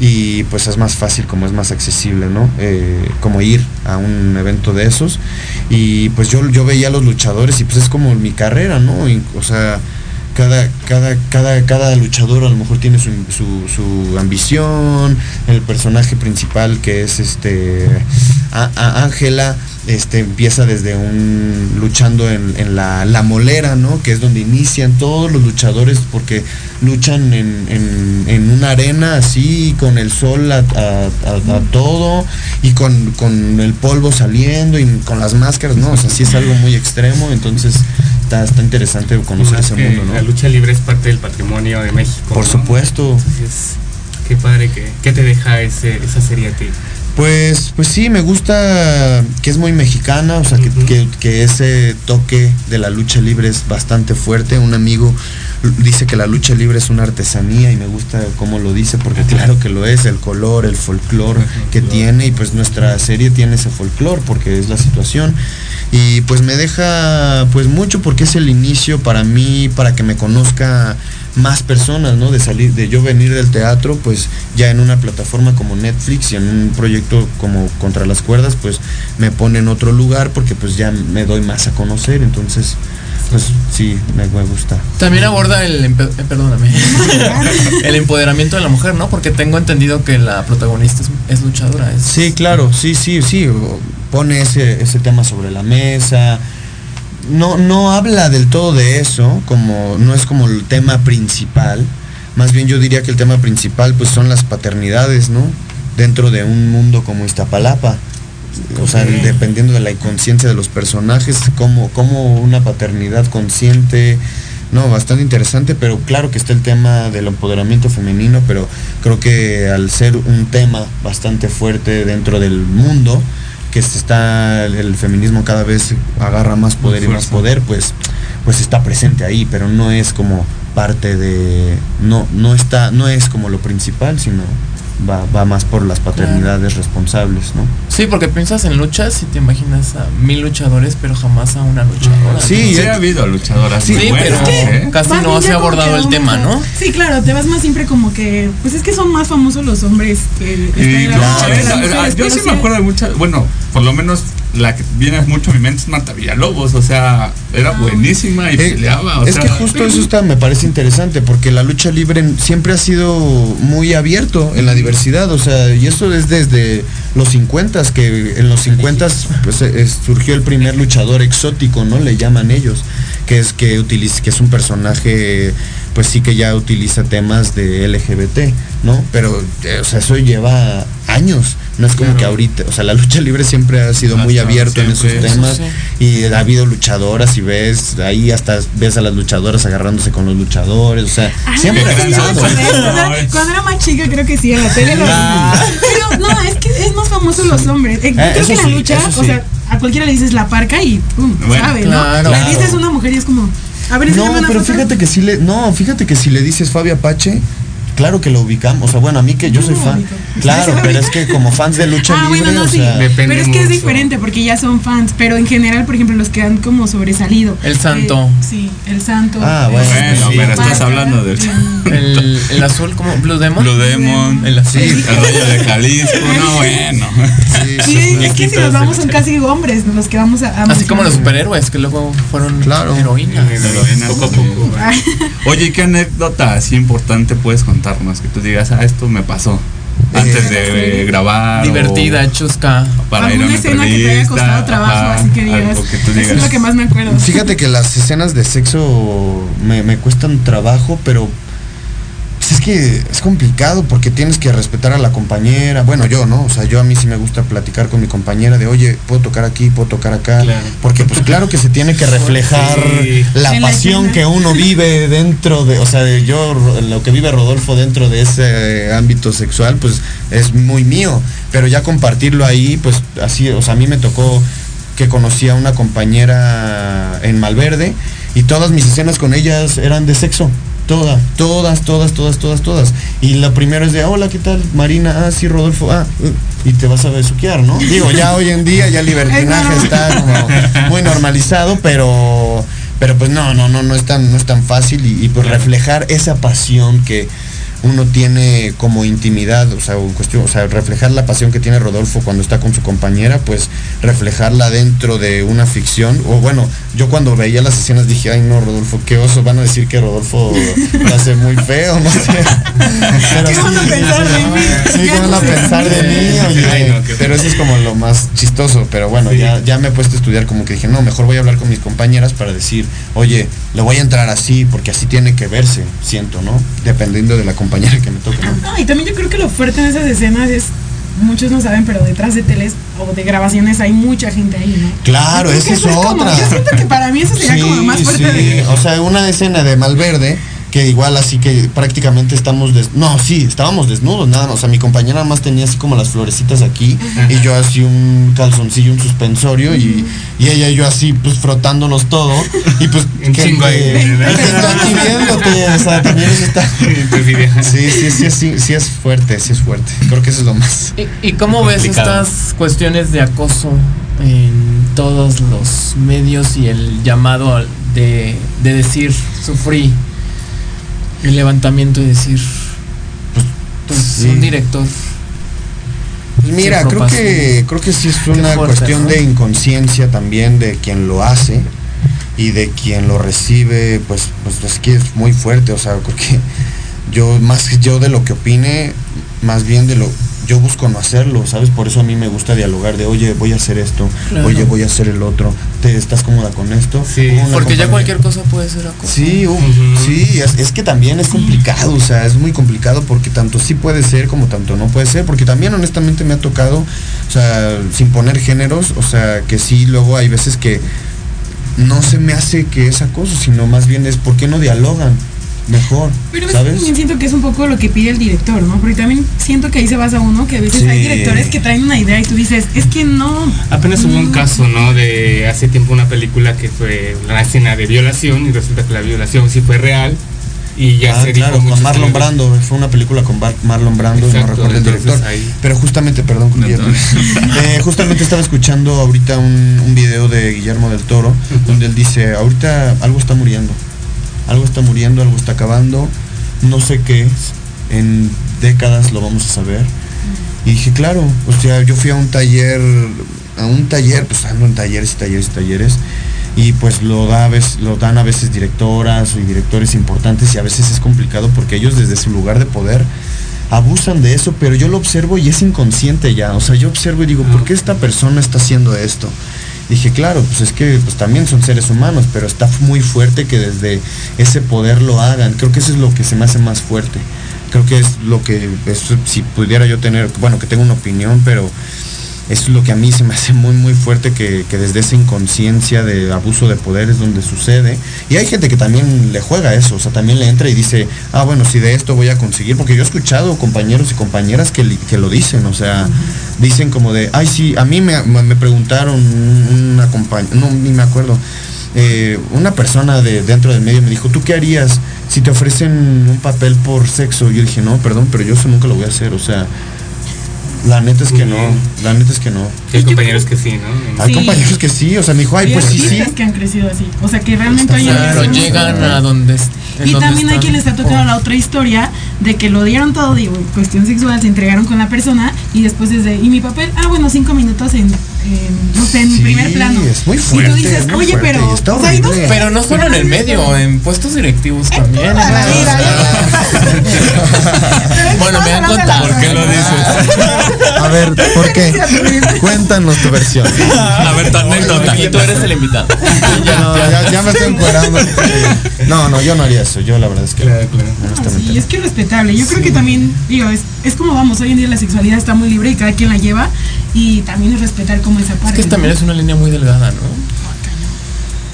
Y pues es más fácil como es más accesible, ¿no? Eh, como ir a un evento de esos. Y pues yo, yo veía a los luchadores y pues es como mi carrera, ¿no? Y, o sea, cada, cada, cada, cada luchador a lo mejor tiene su, su, su ambición, el personaje principal que es este A- A- Ángela, este empieza desde un luchando en, en la, la molera, ¿no? Que es donde inician todos los luchadores porque luchan en, en- en una arena así, con el sol a, a- a- a todo y con, con el polvo saliendo y con las máscaras, ¿no? O sea, sí es algo muy extremo, entonces está, está interesante conocer ese que mundo, ¿no? La lucha libre es parte del patrimonio de México. Por ¿no? supuesto. Entonces, qué padre que, ¿qué te deja ese, esa serie a ti. Pues, pues sí, me gusta que es muy mexicana, o sea, que, Ujú. que- que ese toque de la lucha libre es bastante fuerte. Un amigo dice que la lucha libre es una artesanía y me gusta cómo lo dice, porque claro que lo es, el color, el folclore que tiene, y pues nuestra serie tiene ese folclore, porque es la situación. Y pues me deja pues mucho porque es el inicio para mí, para que me conozca más personas, ¿no? De salir, de yo venir del teatro, pues ya en una plataforma como Netflix y en un proyecto como Contra las Cuerdas, pues me pone en otro lugar porque pues ya me doy más a conocer, entonces pues sí, me, gusta. También aborda el, empe- eh, perdóname, el empoderamiento de la mujer, ¿no? Porque tengo entendido que la protagonista es, es luchadora. Es, Sí, claro, sí, sí, sí. Pone ese, ese tema sobre la mesa. No, no habla del todo de eso, como no es como el tema principal. Más bien yo diría que el tema principal pues son las paternidades, ¿no? Dentro de un mundo como Iztapalapa. O sea, dependiendo de la inconsciencia de los personajes, como, como una paternidad consciente, no, bastante interesante, pero claro que está el tema del empoderamiento femenino, pero creo que al ser un tema bastante fuerte dentro del mundo, que se está el, feminismo cada vez agarra más poder y más poder, pues, pues está presente ahí, pero no es como parte de, no, no está, no es como lo principal, sino va, va más por las paternidades responsables, ¿no? Sí, porque piensas en luchas y te imaginas a mil luchadores, pero jamás a una luchadora. Sí, Sí, eh, ha habido luchadoras Sí, muy pero ¿eh? casi no se ha abordado el tema, ¿no? Sí, claro, te vas más siempre como que, pues es que son más famosos los hombres que la yo sí me acuerdo de muchas, bueno, por lo menos la que viene mucho a mi mente es Marta Villalobos, o sea, era buenísima y Eh, peleaba, o es sea, que justo eso está, me parece interesante, porque la lucha libre siempre ha sido muy abierto en la diversidad, o sea, y eso es desde los 50 que en los 50 pues, eh, es- surgió el primer luchador exótico, ¿no? Le llaman ellos, que es que utiliza, que es un personaje, pues sí que ya utiliza temas de LGBT, ¿no? Pero, eh, o sea, eso lleva años, no es como Claro. que ahorita, o sea, la lucha libre siempre ha sido muy abierto en esos eso temas. sí. Y ha habido luchadoras y ves, ahí hasta ves a las luchadoras agarrándose con los luchadores, o sea, Ah, siempre ha cuando, era, más chica creo que sí, en la tele lo Ah. Pero no, es que es más famoso los hombres. Eh, creo eso que la sí, lucha, o sea, a cualquiera le dices la parca y pum, Bueno, sabe, claro. ¿no? Le Claro. dices una mujer y es como, a ver, No, pero fíjate que si le, no, fíjate que si le dices Fabio Apache, claro que lo ubicamos. O sea, bueno, a mí que yo soy fan. Claro, pero es que como fans de lucha Ah, libre, bueno, no, o sí. sea, Depende pero es que es diferente porque ya son fans. Pero en general, por ejemplo, los que han como sobresalido. El Santo. Eh, sí, el santo. Ah, bueno, Bueno, sí. pero estás hablando del El, el azul, como Blue Demon. Blue Demon, El azul. el rayo de Jalisco, no, bueno. sí, Sí, es que si nos vamos son casi hombres los que vamos a. a Así como los superhéroes que luego fueron Claro. heroínas. Heroína, Poco a poco. Oye, ¿qué anécdota así importante puedes contarnos? Que tú digas, ah, esto me pasó antes de eh, grabar. o Divertida, chusca. Para ir a una escena que te haya costado trabajo, ajá, así que digas. que tú Eso es digas. lo que más me acuerdo. Fíjate que las escenas de sexo me, me cuestan trabajo, pero es que es complicado porque tienes que respetar a la compañera. Bueno, yo, ¿no? O sea, yo a mí sí me gusta platicar con mi compañera de, oye, puedo tocar aquí, puedo tocar acá. Claro. Porque pues claro que se tiene que reflejar Sí. la En pasión que uno vive dentro de, o sea, de yo, lo que vive Rodolfo dentro de ese ámbito sexual, pues es muy mío. Pero ya compartirlo ahí, pues así, o sea, a mí me tocó que conocí a una compañera en Malverde y todas mis escenas con ellas eran de sexo. Todas, todas, todas, todas, todas, todas. Y la primera es de, hola, ¿qué tal? Marina, ah, sí, Rodolfo, ah, uh", y te vas a besuquear, ¿no? Digo, ya hoy en día ya el libertinaje está como muy normalizado, pero, pero pues no, no, no, no es tan, no es tan fácil y, y, pues reflejar esa pasión que uno tiene como intimidad, o sea, o cuestión, o sea, reflejar la pasión que tiene Rodolfo cuando está con su compañera, pues reflejarla dentro de una ficción. O bueno, yo cuando veía las escenas dije, ay no, Rodolfo, qué oso, van a decir que Rodolfo lo hace muy feo, no sé. Pero ¿Qué van a sí, pensar de mí? Sí, ¿qué van a pensar de mí? Oye, Ay, no, qué pero eso es como lo más chistoso. Pero bueno, ya, ya me he puesto a estudiar como que dije, no, mejor voy a hablar con mis compañeras para decir, oye, le voy a entrar así, porque así tiene que verse, siento, ¿no? Dependiendo de la compañera que me toque, ¿no? No, y también yo creo que lo fuerte en esas escenas es, muchos no saben, pero detrás de teles o de grabaciones hay mucha gente ahí, ¿no? Claro, esa es eso como- otra. yo siento que para mí eso sería como lo más fuerte sí. de... O sea, una escena de Malverde que igual así que prácticamente estamos des no sí estábamos desnudos nada más o sea mi compañera nada más tenía así como las florecitas aquí y yo así un calzoncillo un suspensorio y, y ella y yo así pues frotándonos todo y pues Un que- chingo ahí, está aquí viéndote o sea también eso está sí sí sí sí sí es fuerte sí es fuerte creo que eso es lo más ¿Y, y cómo ves estas cuestiones de acoso en todos los medios y el llamado de, de decir sufrí el levantamiento y decir pues sí. un director Pues mira, creo que creo que sí es una fuerte, cuestión ¿no? de inconsciencia también de quien lo hace y de quien lo recibe, pues pues es que es muy fuerte, o sea, creo que yo más que yo de lo que opine, más bien de lo yo busco no hacerlo, ¿sabes? Por eso a mí me gusta dialogar de, "Oye, voy a hacer esto, Claro. oye, voy a hacer el otro. ¿Te estás cómoda con esto?" Sí, porque ya cualquier cosa puede ser acoso Sí, uh, sí, es, es que también es complicado, o sea, es muy complicado porque tanto sí puede ser como tanto no puede ser, porque también honestamente me ha tocado, o sea, sin poner géneros, o sea, que sí, luego hay veces que no se me hace que es acoso, sino más bien es por qué no dialogan mejor, Pero ¿sabes? también siento que es un poco lo que pide el director, ¿no? Porque también siento que ahí se basa uno, que a veces Sí. hay directores que traen una idea y tú dices, es que no... Apenas hubo un caso, ¿no? De hace tiempo una película que fue la escena de violación y resulta que la violación sí fue real y ya Ah, se claro, dijo con Marlon Brando, fue una película con Bar- Marlon Brando, no recuerdo el director. ahí- Pero justamente, perdón, no. Eh, justamente estaba escuchando ahorita un, un video de Guillermo del Toro, donde él dice, ahorita algo está muriendo, algo está muriendo, algo está acabando, no sé qué es, en décadas lo vamos a saber. Y dije, claro, o sea, yo fui a un taller, a un taller, pues ando en talleres y talleres y talleres, y pues lo, da a veces, lo dan a veces directoras y directores importantes y a veces es complicado porque ellos desde su lugar de poder abusan de eso, pero yo lo observo y es inconsciente ya, o sea, yo observo y digo, ¿por qué esta persona está haciendo esto? Dije, claro, pues es que pues también son seres humanos, pero está muy fuerte que desde ese poder lo hagan. Creo que eso es lo que se me hace más fuerte. Creo que es lo que, si pudiera yo tener, bueno, que tengo una opinión, pero es lo que a mí se me hace muy, muy fuerte, que, que desde esa inconsciencia de abuso de poder es donde sucede. Y hay gente que también le juega eso, o sea, también le entra y dice, ah, bueno, si de esto voy a conseguir, porque yo he escuchado compañeros y compañeras que, que lo dicen, o sea, dicen como de, ay, sí, a mí me, me preguntaron un- una compañera, no, ni me acuerdo, eh, una persona de dentro del medio me dijo, ¿tú qué harías si te ofrecen un papel por sexo? Y yo dije, no, perdón, pero yo eso nunca lo voy a hacer, o sea, la neta es que no, la neta es que no. Sí, hay compañeros que sí, ¿no? Hay Sí. compañeros que sí, o sea, me dijo, ay, hay pues sí, sí. que han crecido así. O sea, que realmente hay claro llegan a donde Y donde también hay están. quien les ha tocado Oh. la otra historia de que lo dieron todo, digo, cuestión sexual, se entregaron con la persona y después desde, ¿y mi papel? Ah, bueno, cinco minutos en, eh, no sé, en Sí, primer plano. es muy y fuerte, tú dices, muy oye, fuerte, pero. y está o sea, ahí no. Pero no solo en el medio, en puestos directivos también. toda la vida, Bueno, me han contado. ¿Por qué lo dices? A ver, ¿por qué? Cuéntanos tu versión. A ver, tu anécdota. Y tú eres el invitado. No, ya, ya me estoy encuerando. No, no, yo no haría eso. Yo la verdad es que Claro, claro. honestamente Sí, es que es respetable. Yo creo que también, digo, es, es como vamos, hoy en día la sexualidad está muy libre y cada quien la lleva. Y también es respetar como esa parte. Es que también ¿no? es una línea muy delgada, ¿no?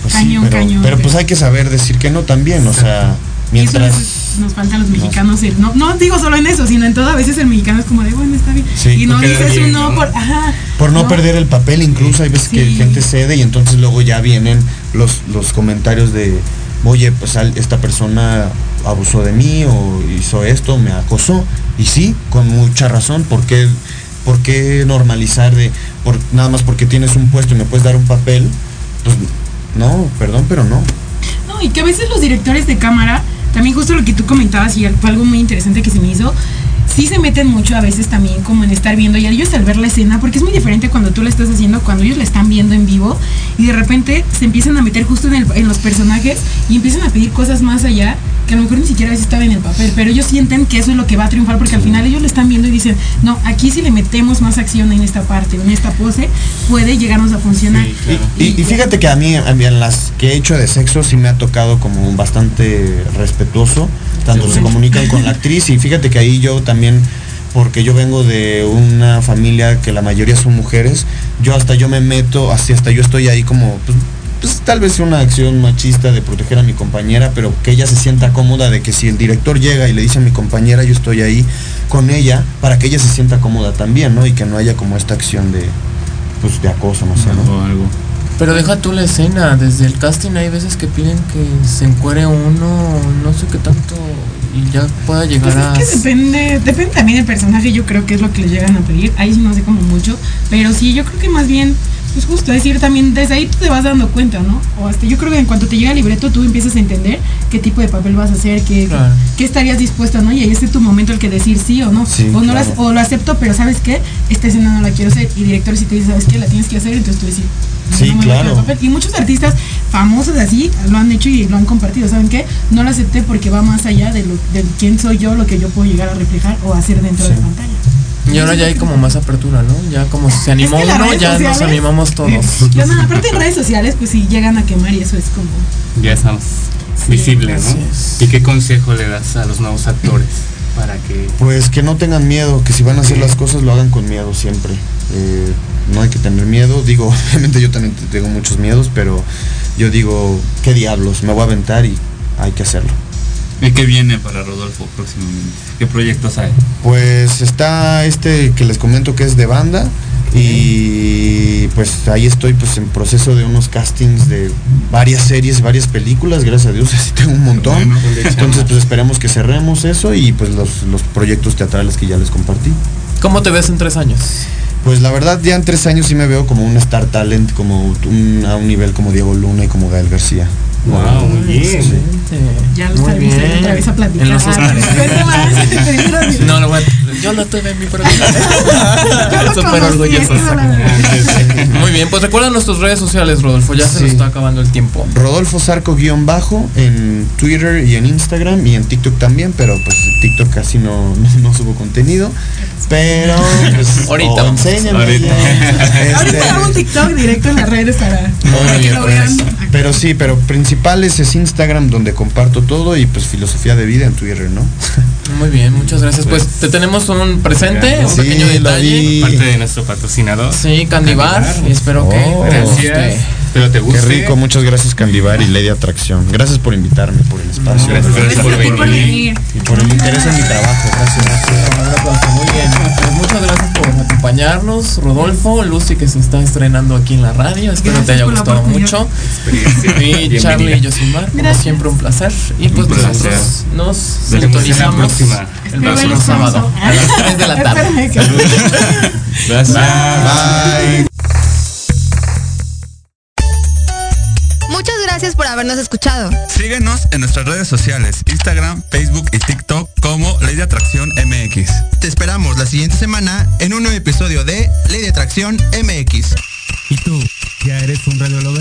pues sí, cañón, pero, cañón. pero pues hay que saber decir que no también, o sea, eso mientras es- nos falta a los mexicanos. el- no, no digo solo en eso, sino en todo. A veces el mexicano es como de, bueno, está bien. Sí, y no porque dices bien, un no ¿no? por. Ajá. por no, perder el papel, incluso hay veces que Sí. gente cede y entonces luego ya vienen los, los comentarios de, oye, pues esta persona abusó de mí o hizo esto, me acosó. Y sí, con mucha razón, ¿por qué, por qué normalizar de, por, nada más porque tienes un puesto y me puedes dar un papel? Pues no, perdón, pero no. No, y que a veces los directores de cámara, también justo lo que tú comentabas y algo muy interesante que se me hizo, sí se meten mucho a veces también como en estar viendo y ellos al ver la escena, porque es muy diferente cuando tú la estás haciendo, cuando ellos la están viendo en vivo y de repente se empiezan a meter justo en, el- en los personajes y empiezan a pedir cosas más allá que a lo mejor ni siquiera a veces estaba en el papel, pero ellos sienten que eso es lo que va a triunfar porque al final ellos lo están viendo y dicen, no, aquí si le metemos más acción en esta parte, en esta pose, puede llegarnos a funcionar. Sí, claro. Y, y fíjate que a mí, a mí en las que he hecho de sexo sí me ha tocado como bastante respetuoso, tanto se comunican con la actriz y fíjate que ahí yo también, porque yo vengo de una familia que la mayoría son mujeres, yo hasta yo me meto, así hasta yo estoy ahí como, pues, pues, tal vez una acción machista de proteger a mi compañera, pero que ella se sienta cómoda de que si el director llega y le dice a mi compañera, yo estoy ahí con ella, para que ella se sienta cómoda también, ¿no? Y que no haya como esta acción de, pues, de acoso, no sé, ¿no? O algo. Pero deja tú la escena, desde el casting hay veces que piden que se encuere uno, no sé qué tanto, y ya pueda llegar Pues a... es que depende, depende también del personaje, yo creo que es lo que le llegan a pedir. Ahí sí no sé como mucho, pero sí, yo creo que más bien, pues justo decir también, desde ahí te vas dando cuenta, ¿no? O hasta yo creo que en cuanto te llega el libreto tú empiezas a entender qué tipo de papel vas a hacer, qué, Claro. qué estarías dispuesto, ¿no? Y ahí es tu momento el que decir sí o no. Sí, o no claro. las- o lo acepto, pero ¿sabes qué? Esta escena no la quiero hacer. Y director si te dice, ¿sabes qué? La tienes que hacer, entonces tú decís, Sí, no claro. papel. Y muchos artistas famosos así lo han hecho y lo han compartido. ¿Saben qué? No lo acepté porque va más allá de, lo, de quién soy yo, lo que yo puedo llegar a reflejar o hacer dentro de la pantalla. Y ahora ya hay como más apertura, ¿no? Ya como se animó Es que uno, ya nos animamos todos. Ya no, aparte en redes sociales, pues sí llegan a quemar y eso es como. Ya estamos Sí, visibles, ¿no? es. ¿Y qué consejo le das a los nuevos actores para que Pues que no tengan miedo, que si van a hacer las cosas lo hagan con miedo siempre. Eh, no hay que tener miedo, digo, obviamente yo también tengo muchos miedos, pero yo digo, ¿qué diablos? Me voy a aventar y hay que hacerlo. ¿Y qué viene para Rodolfo próximamente? ¿Qué proyectos hay? Pues está este que les comento que es de banda y pues ahí estoy pues en proceso de unos castings de varias series, varias películas, gracias a Dios así tengo un montón. Bueno, Entonces pues esperemos que cerremos eso y pues los, los proyectos teatrales que ya les compartí. ¿Cómo te ves en tres años? Pues la verdad ya en tres años sí me veo como un star talent, como un- a un nivel como Diego Luna y como Gael García. Wow, muy bien. Excelente. Ya lo sabemos bien. otra vez a platicar. En los Ah. No, lo voy a- Yo lo tuve en mi programa. Súper orgulloso. Muy bien, pues recuerda nuestras redes sociales, Rodolfo. Ya se nos está acabando el tiempo. Rodolfo Zarco guion bajo en Twitter y en Instagram y en TikTok también, pero pues en TikTok casi no, no, subo contenido. Pero pues, Ahorita. o enséñame. Ahorita. Este, Ahorita hago un TikTok directo en las redes para, para que lo pues. vean. pero sí, pero principales es Instagram donde comparto todo y pues filosofía de vida en Twitter, ¿no? Muy bien, muchas gracias. Pues te tenemos un presente, un Sí, pequeño lo detalle. vi. parte de nuestro patrocinador? Sí, Candibar. Y espero que Oh. te guste. Gracias. Pero te Qué guste. rico, muchas gracias Candibar y Lady Atracción. Gracias por invitarme, por el espacio. Gracias, gracias por Gracias por venir. venir. Y por el interés en mi trabajo. Gracias. Un aplauso, Muy bien, pues muchas gracias por acompañarnos, Rodolfo, Lucy que se está estrenando aquí en la radio, espero Gracias te haya gustado mucho. Y. Charlie y Josimar, como Gracias. siempre un placer. Y pues placer. nosotros nos sintonizamos el Espero próximo sábado a las 3 de la tarde. Gracias. Bye. gracias por habernos escuchado. Síguenos en nuestras redes sociales, Instagram, Facebook y TikTok como Ley de Atracción MX. Te esperamos la siguiente semana en un nuevo episodio de Ley de Atracción MX. ¿Y tú, ya eres un radiólogo?